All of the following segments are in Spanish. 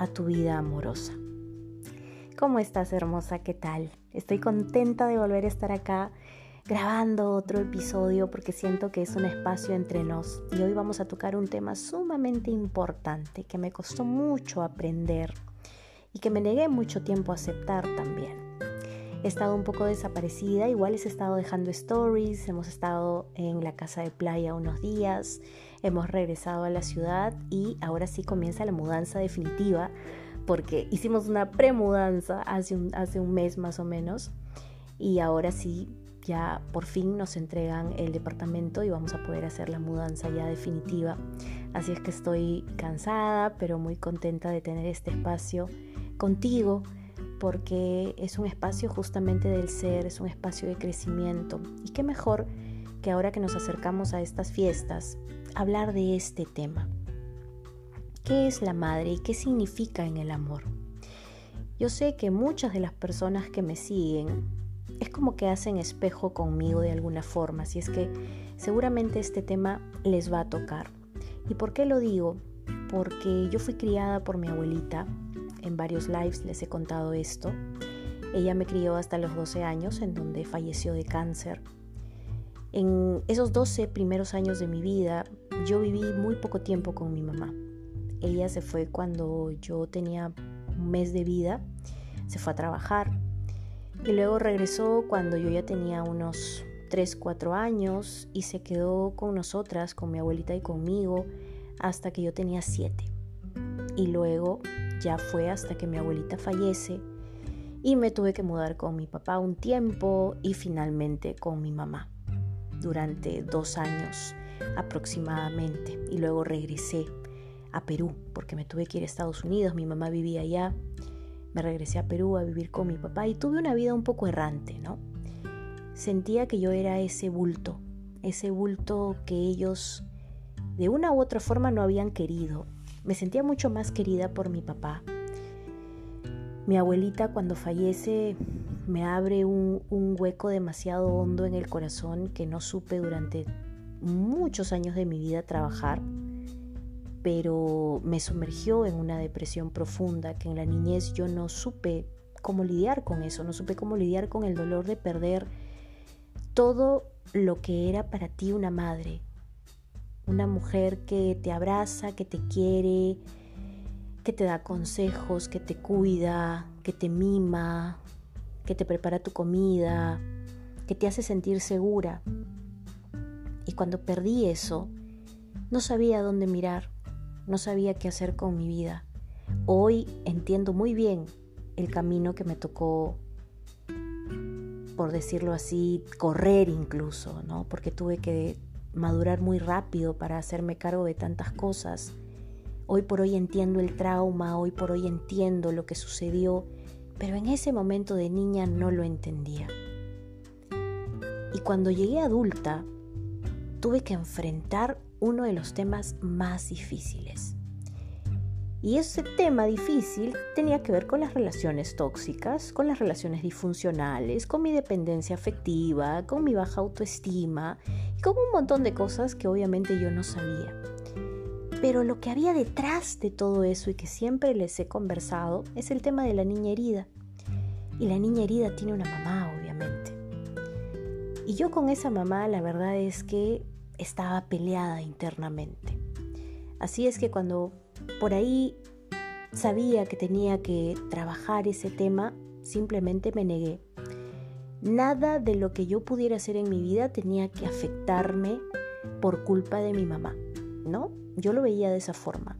a tu vida amorosa. ¿Cómo estás hermosa? ¿Qué tal? Estoy contenta de volver a estar acá grabando otro episodio porque siento que es un espacio entre nos y hoy vamos a tocar un tema sumamente importante que me costó mucho aprender y que me negué mucho tiempo a aceptar también. He estado un poco desaparecida, igual he estado dejando stories, hemos estado en la casa de playa unos días, hemos regresado a la ciudad y ahora sí comienza la mudanza definitiva porque hicimos una premudanza hace un, hace un mes más o menos y ahora sí ya por fin nos entregan el departamento y vamos a poder hacer la mudanza ya definitiva. Así es que estoy cansada pero muy contenta de tener este espacio contigo porque es un espacio justamente del ser, es un espacio de crecimiento. Y qué mejor que ahora que nos acercamos a estas fiestas, hablar de este tema. ¿Qué es la madre y qué significa en el amor? Yo sé que muchas de las personas que me siguen es como que hacen espejo conmigo de alguna forma, así es que seguramente este tema les va a tocar. ¿Y por qué lo digo? Porque yo fui criada por mi abuelita, en varios lives les he contado esto. Ella me crió hasta los 12 años, en donde falleció de cáncer. En esos 12 primeros años de mi vida, yo viví muy poco tiempo con mi mamá. Ella se fue cuando yo tenía un mes de vida, se fue a trabajar y luego regresó cuando yo ya tenía unos 3, 4 años y se quedó con nosotras, con mi abuelita y conmigo, hasta que yo tenía 7. Y luego ya fue hasta que mi abuelita fallece y me tuve que mudar con mi papá un tiempo y finalmente con mi mamá durante dos años aproximadamente y luego regresé a Perú porque me tuve que ir a Estados Unidos, mi mamá vivía allá, me regresé a Perú a vivir con mi papá y tuve una vida un poco errante, ¿no? Sentía que yo era ese bulto, ese bulto que ellos de una u otra forma no habían querido. Me sentía mucho más querida por mi papá. Mi abuelita cuando fallece me abre un, hueco demasiado hondo en el corazón que no supe durante muchos años de mi vida trabajar, pero me sumergió en una depresión profunda que en la niñez yo no supe cómo lidiar con eso, no supe cómo lidiar con el dolor de perder todo lo que era para ti una madre, una mujer que te abraza, que te quiere, que te da consejos, que te cuida, que te mima, que te prepara tu comida, que te hace sentir segura. Y cuando perdí eso, no sabía dónde mirar, no sabía qué hacer con mi vida. Hoy entiendo muy bien el camino que me tocó, por decirlo así, correr incluso, ¿no? Porque tuve que madurar muy rápido para hacerme cargo de tantas cosas. Hoy por hoy entiendo el trauma, hoy por hoy entiendo lo que sucedió pero en ese momento de niña no lo entendía. Y cuando llegué adulta, tuve que enfrentar uno de los temas más difíciles. Y ese tema difícil tenía que ver con las relaciones tóxicas, con las relaciones disfuncionales, con mi dependencia afectiva, con mi baja autoestima con un montón de cosas que obviamente yo no sabía. Pero lo que había detrás de todo eso y que siempre les he conversado es el tema de la niña herida. Y la niña herida tiene una mamá, obviamente. Y yo con esa mamá la verdad es que estaba peleada internamente. Así es que cuando por ahí sabía que tenía que trabajar ese tema, simplemente me negué. Nada de lo que yo pudiera hacer en mi vida tenía que afectarme por culpa de mi mamá, ¿no? Yo lo veía de esa forma.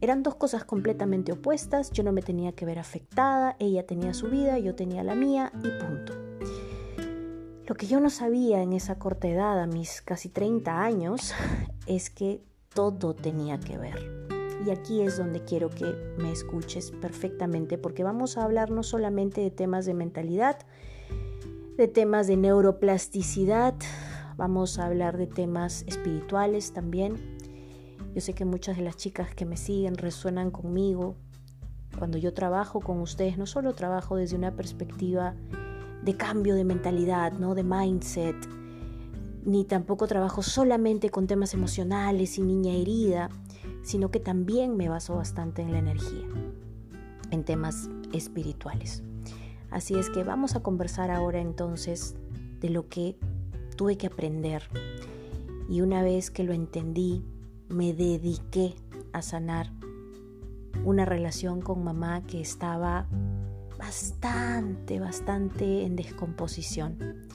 Eran dos cosas completamente opuestas, yo no me tenía que ver afectada, ella tenía su vida, yo tenía la mía y punto. Lo que yo no sabía en esa corta edad, a mis casi 30 años, es que todo tenía que ver. Y aquí es donde quiero que me escuches perfectamente, porque vamos a hablar no solamente de temas de mentalidad, de temas de neuroplasticidad, vamos a hablar de temas espirituales también, yo sé que muchas de las chicas que me siguen resuenan conmigo. Cuando yo trabajo con ustedes, no solo trabajo desde una perspectiva de cambio de mentalidad, ¿no? de mindset, ni tampoco trabajo solamente con temas emocionales y niña herida, sino que también me baso bastante en la energía, en temas espirituales. Así es que vamos a conversar ahora entonces de lo que tuve que aprender. Y una vez que lo entendí, me dediqué a sanar una relación con mamá que estaba bastante, bastante en descomposición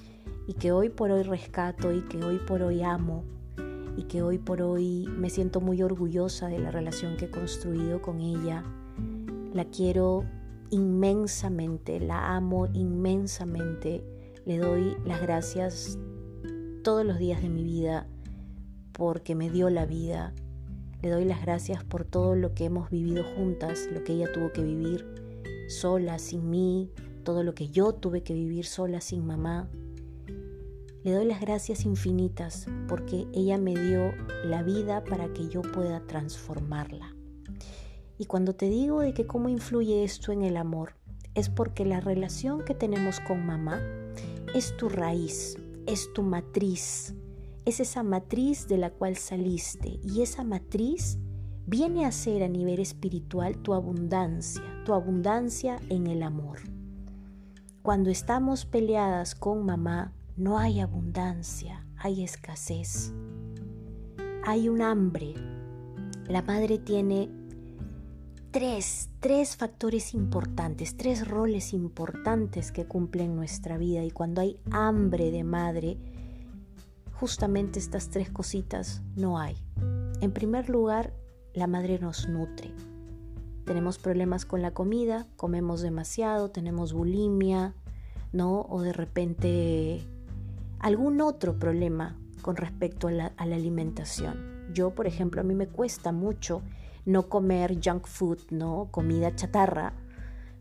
y que hoy por hoy rescato y que hoy por hoy amo y que hoy por hoy me siento muy orgullosa de la relación que he construido con ella. La quiero inmensamente, la amo inmensamente, le doy las gracias todos los días de mi vida porque me dio la vida. Le doy las gracias por todo lo que hemos vivido juntas, lo que ella tuvo que vivir sola, sin mí, todo lo que yo tuve que vivir sola, sin mamá. Le doy las gracias infinitas porque ella me dio la vida para que yo pueda transformarla. Y cuando te digo de que cómo influye esto en el amor, es porque la relación que tenemos con mamá es tu raíz, es tu matriz, es esa matriz de la cual saliste y esa matriz viene a ser a nivel espiritual tu abundancia, tu abundancia en el amor. Cuando estamos peleadas con mamá, no hay abundancia, hay escasez, hay un hambre. La madre tiene tres, tres factores importantes, tres roles importantes que cumple en nuestra vida y cuando hay hambre de madre, justamente estas tres cositas no hay. En primer lugar, la madre nos nutre. Tenemos problemas con la comida, comemos demasiado, tenemos bulimia, ¿no? O de repente algún otro problema con respecto a la, a la alimentación. Yo, por ejemplo, a mí me cuesta mucho no comer junk food, ¿no? Comida chatarra,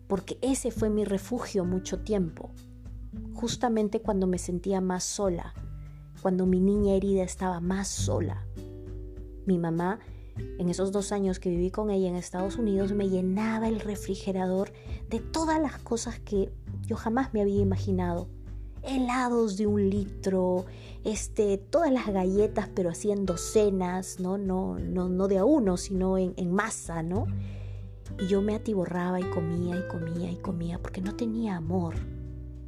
porque ese fue mi refugio mucho tiempo. Justamente cuando me sentía más sola, cuando mi niña herida estaba más sola. Mi mamá, en esos dos años que viví con ella en Estados Unidos, me llenaba el refrigerador de todas las cosas que yo jamás me había imaginado. Helados de un litro, este, todas las galletas, pero así en docenas, ¿no? No, no, no de a uno, sino en, en masa, ¿no? Y yo me atiborraba y comía y comía y comía porque no tenía amor.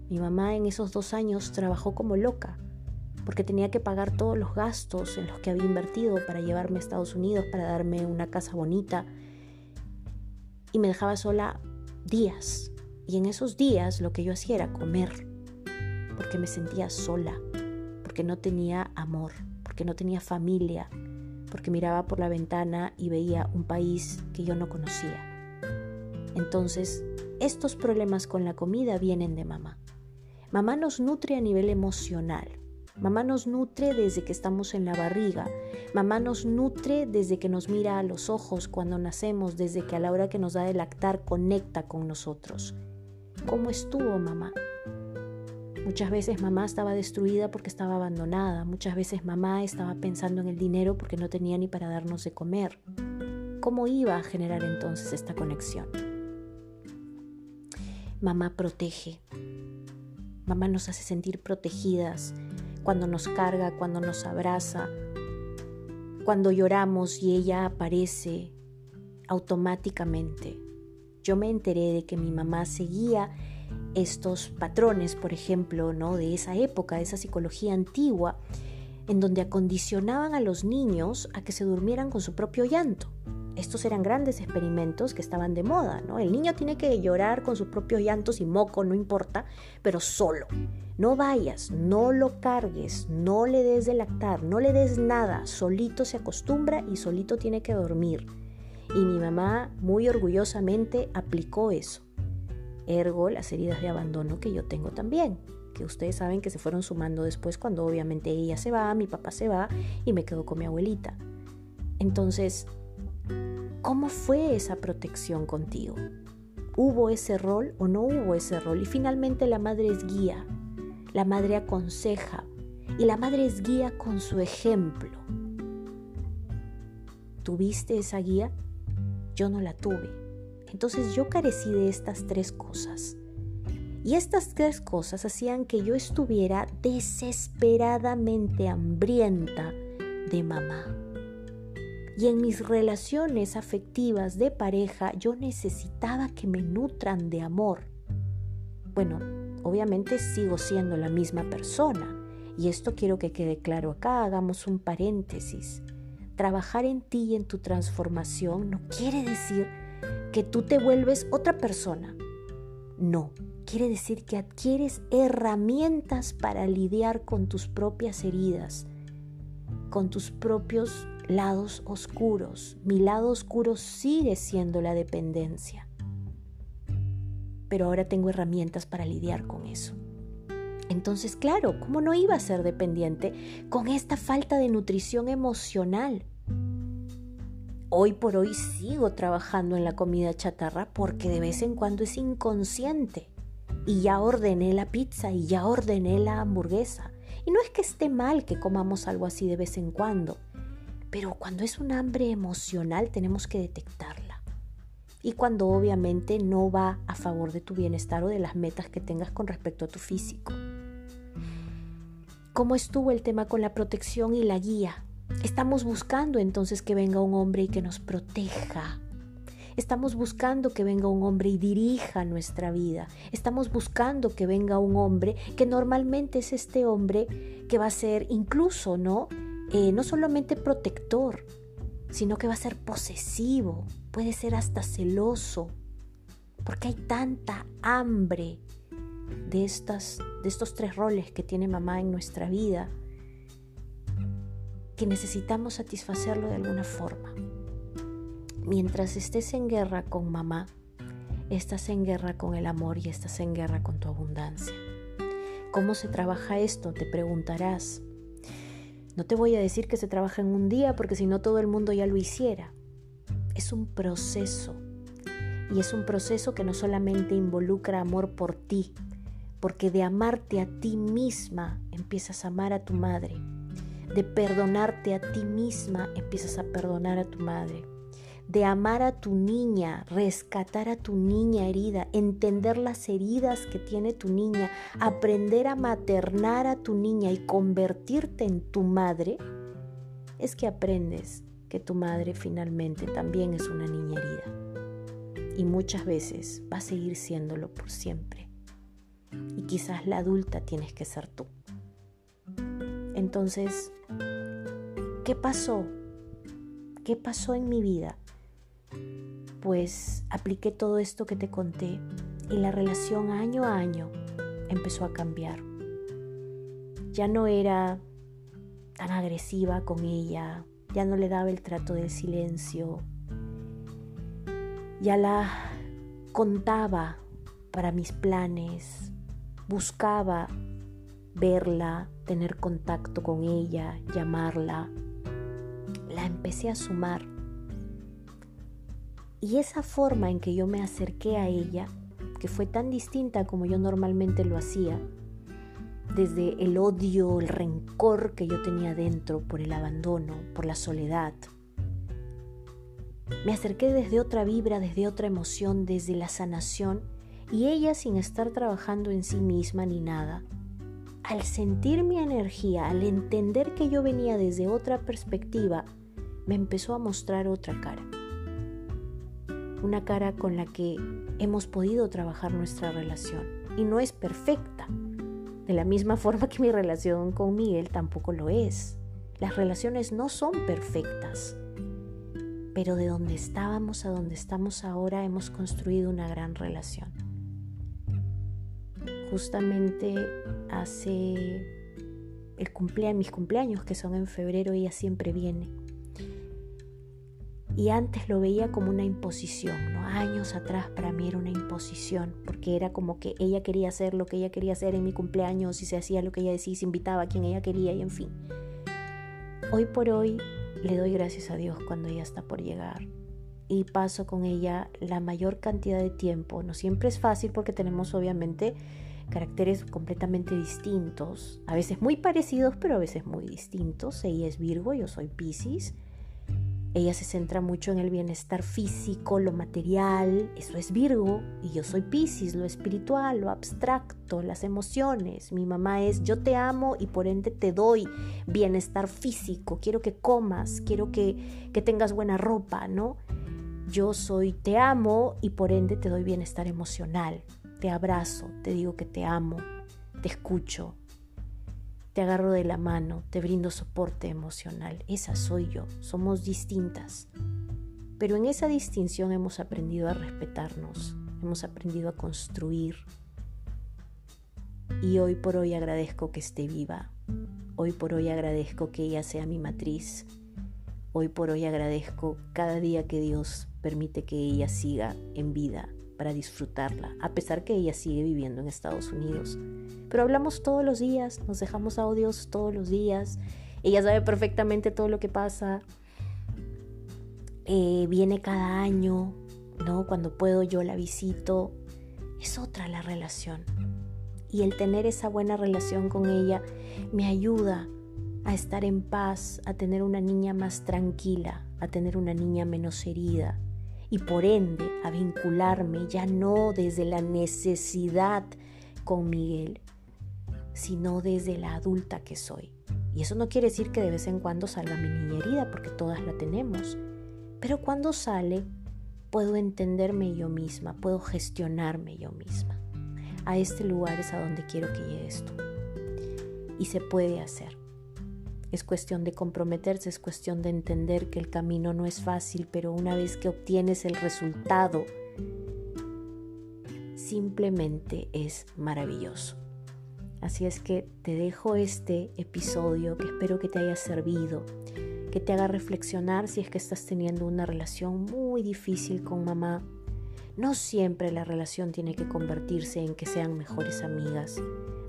Mi mamá en esos dos años trabajó como loca porque tenía que pagar todos los gastos en los que había invertido para llevarme a Estados Unidos, para darme una casa bonita. Y me dejaba sola días. Y en esos días lo que yo hacía era comer, porque me sentía sola, porque no tenía amor, porque no tenía familia, porque miraba por la ventana y veía un país que yo no conocía. Entonces, estos problemas con la comida vienen de mamá. Mamá nos nutre a nivel emocional, Mamá nos nutre desde que estamos en la barriga. Mamá nos nutre desde que nos mira a los ojos cuando nacemos, desde que a la hora que nos da de lactar conecta con nosotros. ¿Cómo estuvo mamá? Muchas veces mamá estaba destruida porque estaba abandonada. Muchas veces mamá estaba pensando en el dinero porque no tenía ni para darnos de comer. ¿Cómo iba a generar entonces esta conexión? Mamá protege. Mamá nos hace sentir protegidas, cuando nos carga, cuando nos abraza, cuando lloramos y ella aparece automáticamente. Yo me enteré de que mi mamá seguía estos patrones, por ejemplo, ¿no? de esa época, de esa psicología antigua, en donde acondicionaban a los niños a que se durmieran con su propio llanto. estos eran grandes experimentos que estaban de moda, ¿no? El niño tiene que llorar con sus propios llantos y moco, no importa, pero solo. No vayas, no lo cargues, no le des de lactar, no le des nada, solito se acostumbra y solito tiene que dormir. Y mi mamá muy orgullosamente aplicó eso. Ergo las heridas de abandono que yo tengo también, que ustedes saben que se fueron sumando después cuando obviamente ella se va, mi papá se va y me quedo con mi abuelita. Entonces, ¿Cómo fue esa protección contigo? ¿Hubo ese rol o no hubo ese rol? Y finalmente la madre es guía, la madre aconseja y la madre es guía con su ejemplo. ¿Tuviste esa guía? Yo no la tuve. Entonces yo carecí de estas tres cosas. Y estas tres cosas hacían que yo estuviera desesperadamente hambrienta de mamá. Y en mis relaciones afectivas de pareja yo necesitaba que me nutran de amor. Bueno, obviamente sigo siendo la misma persona. Y esto quiero que quede claro acá, hagamos un paréntesis. Trabajar en ti y en tu transformación no quiere decir que tú te vuelves otra persona. No, quiere decir que adquieres herramientas para lidiar con tus propias heridas, con tus propios lados oscuros. Mi lado oscuro sigue siendo la dependencia. Pero ahora tengo herramientas para lidiar con eso. Entonces, claro, ¿cómo no iba a ser dependiente con esta falta de nutrición emocional? Hoy por hoy sigo trabajando en la comida chatarra porque de vez en cuando es inconsciente. Y ya ordené la pizza y ya ordené la hamburguesa. Y no es que esté mal que comamos algo así de vez en cuando, pero cuando es un hambre emocional tenemos que detectarla. Y cuando obviamente no va a favor de tu bienestar o de las metas que tengas con respecto a tu físico. ¿Cómo estuvo el tema con la protección y la guía? Estamos buscando entonces que venga un hombre y que nos proteja. Estamos buscando que venga un hombre y dirija nuestra vida. Estamos buscando que venga un hombre que normalmente es este hombre que va a ser incluso, ¿no? Eh, no solamente protector, sino que va a ser posesivo, puede ser hasta celoso, porque hay tanta hambre de, estas, de estos tres roles que tiene mamá en nuestra vida necesitamos satisfacerlo de alguna forma. Mientras estés en guerra con mamá, estás en guerra con el amor y estás en guerra con tu abundancia. ¿Cómo se trabaja esto? Te preguntarás. No te voy a decir que se trabaja en un día porque si no todo el mundo ya lo hiciera. Es un proceso. Y es un proceso que no solamente involucra amor por ti, porque de amarte a ti misma empiezas a amar a tu madre. De perdonarte a ti misma empiezas a perdonar a tu madre de amar a tu niña, rescatar a tu niña herida, entender las heridas que tiene tu niña, aprender a maternar a tu niña y convertirte en tu madre, es que aprendes que tu madre finalmente también es una niña herida. Y muchas veces va a seguir siéndolo por siempre. Y quizás la adulta tienes que ser tú. Entonces, ¿qué pasó? ¿Qué pasó en mi vida? pues apliqué todo esto que te conté y la relación año a año empezó a cambiar. Ya no era tan agresiva con ella, ya no le daba el trato del silencio, ya la contaba para mis planes, buscaba verla, tener contacto con ella, llamarla. La empecé a sumar y esa forma en que yo me acerqué a ella, que fue tan distinta como yo normalmente lo hacía, desde el odio, el rencor que yo tenía dentro por el abandono, por la soledad. Me acerqué desde otra vibra, desde otra emoción, desde la sanación, y ella sin estar trabajando en sí misma ni nada, al sentir mi energía, al entender que yo venía desde otra perspectiva, me empezó a mostrar otra cara una cara con la que hemos podido trabajar nuestra relación. Y no es perfecta. De la misma forma que mi relación con Miguel tampoco lo es. Las relaciones no son perfectas. pero de donde estábamos a donde estamos ahora hemos construido una gran relación. Justamente hace el cumpleaños, mis cumpleaños que son en febrero, ella siempre viene. Y antes lo veía como una imposición, ¿no? Años atrás para mí era una imposición, porque era como que ella quería hacer lo que ella quería hacer en mi cumpleaños y se hacía lo que ella decía, se invitaba a quien ella quería y en fin. Hoy por hoy le doy gracias a Dios cuando ella está por llegar y paso con ella la mayor cantidad de tiempo. No siempre es fácil porque tenemos obviamente caracteres completamente distintos, a veces muy parecidos pero a veces muy distintos. Ella es Virgo, yo soy Pisces. Ella se centra mucho en el bienestar físico, lo material, eso es Virgo, y yo soy Pisces, lo espiritual, lo abstracto, las emociones. Mi mamá es yo te amo y por ende te doy bienestar físico, quiero que comas, quiero que, que tengas buena ropa, ¿no? Yo soy te amo y por ende te doy bienestar emocional. Te abrazo, te digo que te amo, te escucho, te agarro de la mano, te brindo soporte emocional. Esa soy yo, somos distintas. Pero en esa distinción hemos aprendido a respetarnos, hemos aprendido a construir. Y hoy por hoy agradezco que esté viva. Hoy por hoy agradezco que ella sea mi matriz. Hoy por hoy agradezco cada día que Dios permite que ella siga en vida para disfrutarla, a pesar que ella sigue viviendo en Estados Unidos. Pero hablamos todos los días, nos dejamos audios todos los días, ella sabe perfectamente todo lo que pasa, eh, viene cada año, ¿no? Cuando puedo yo la visito, es otra la relación. Y el tener esa buena relación con ella me ayuda a estar en paz, a tener una niña más tranquila, a tener una niña menos herida, y por ende a vincularme ya no desde la necesidad con Miguel, sino desde la adulta que soy. Y eso no quiere decir que de vez en cuando salga mi niña herida, porque todas la tenemos. Pero cuando sale, puedo entenderme yo misma, puedo gestionarme yo misma. A este lugar es a donde quiero que llegue esto. Y se puede hacer. Es cuestión de comprometerse, es cuestión de entender que el camino no es fácil, pero una vez que obtienes el resultado, simplemente es maravilloso. Así es que te dejo este episodio que espero que te haya servido, que te haga reflexionar si es que estás teniendo una relación muy difícil con mamá. No siempre la relación tiene que convertirse en que sean mejores amigas.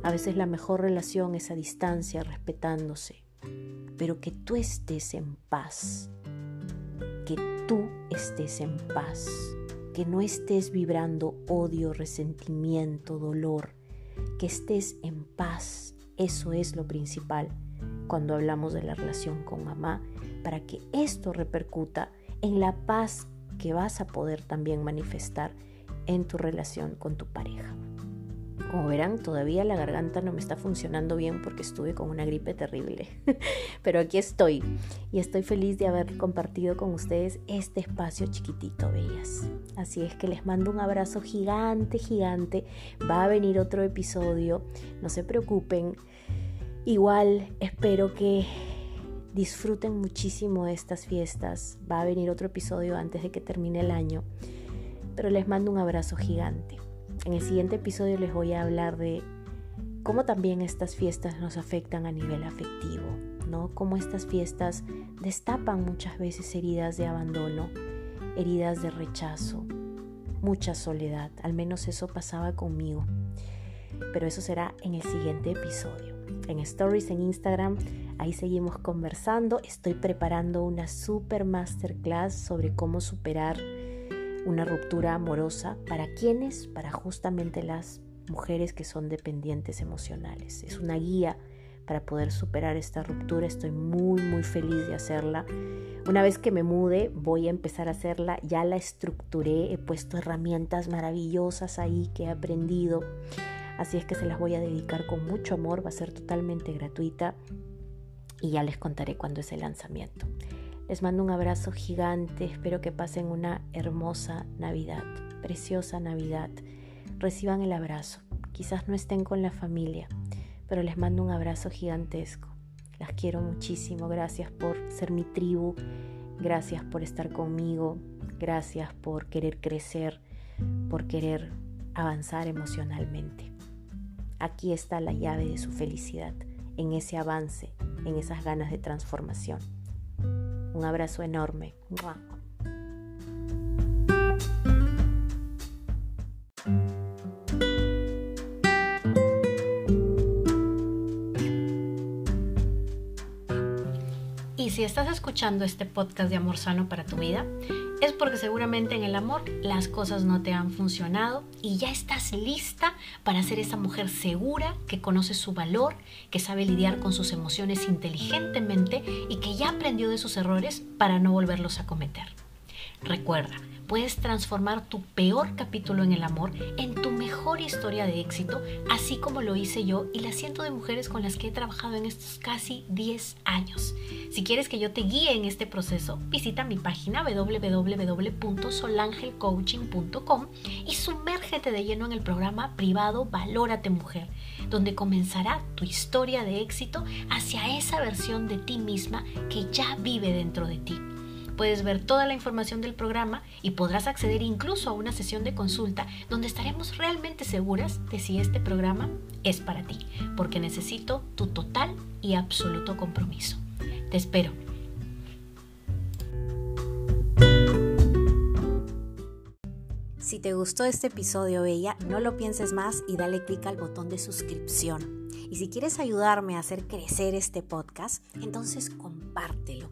A veces la mejor relación es a distancia, respetándose pero que tú estés en paz, que tú estés en paz, que no estés vibrando odio, resentimiento, dolor, que estés en paz. Eso es lo principal cuando hablamos de la relación con mamá, para que esto repercuta en la paz que vas a poder también manifestar en tu relación con tu pareja. Como verán, todavía la garganta no me está funcionando bien porque estuve con una gripe terrible. Pero aquí estoy y estoy feliz de haber compartido con ustedes este espacio chiquitito, bellas. Así es que les mando un abrazo gigante, gigante. Va a venir otro episodio, no se preocupen. Igual espero que disfruten muchísimo estas fiestas. Va a venir otro episodio antes de que termine el año. Pero les mando un abrazo gigante. En el siguiente episodio les voy a hablar de cómo también estas fiestas nos afectan a nivel afectivo, ¿no? Cómo estas fiestas destapan muchas veces heridas de abandono, heridas de rechazo, mucha soledad, al menos eso pasaba conmigo. Pero eso será en el siguiente episodio. En Stories en Instagram, ahí seguimos conversando. Estoy preparando una super masterclass sobre cómo superar una ruptura amorosa para quienes, para justamente las mujeres que son dependientes emocionales. Es una guía para poder superar esta ruptura. Estoy muy, muy feliz de hacerla. Una vez que me mude, voy a empezar a hacerla. Ya la estructuré, he puesto herramientas maravillosas ahí que he aprendido. Así es que se las voy a dedicar con mucho amor. Va a ser totalmente gratuita y ya les contaré cuándo es el lanzamiento. Les mando un abrazo gigante, espero que pasen una hermosa Navidad, preciosa Navidad. Reciban el abrazo. Quizás no estén con la familia, pero les mando un abrazo gigantesco. Las quiero muchísimo, gracias por ser mi tribu, Gracias por estar conmigo. Gracias por querer crecer, por querer avanzar emocionalmente. Aquí está la llave de su felicidad, en ese avance, en esas ganas de transformación. Un abrazo enorme. Y si estás escuchando este podcast de Amor Sano para tu vida, porque seguramente en el amor las cosas no te han funcionado y ya estás lista para ser esa mujer segura que conoce su valor, que sabe lidiar con sus emociones inteligentemente y que ya aprendió de sus errores para no volverlos a cometer. Recuerda, puedes transformar tu peor capítulo en el amor en tu mejor historia de éxito, así como lo hice yo y la ciento de mujeres con las que he trabajado en estos casi 10 años. Si quieres que yo te guíe en este proceso, visita mi página www.solangelcoaching.com y sumérgete de lleno en el programa privado Valórate Mujer, donde comenzará tu historia de éxito hacia esa versión de ti misma que ya vive dentro de ti Puedes ver toda la información del programa y podrás acceder incluso a una sesión de consulta donde estaremos realmente seguras de si este programa es para ti, porque necesito tu total y absoluto compromiso. Te espero. Si te gustó este episodio, Bella, no lo pienses más y dale clic al botón de suscripción. Y si quieres ayudarme a hacer crecer este podcast, entonces compártelo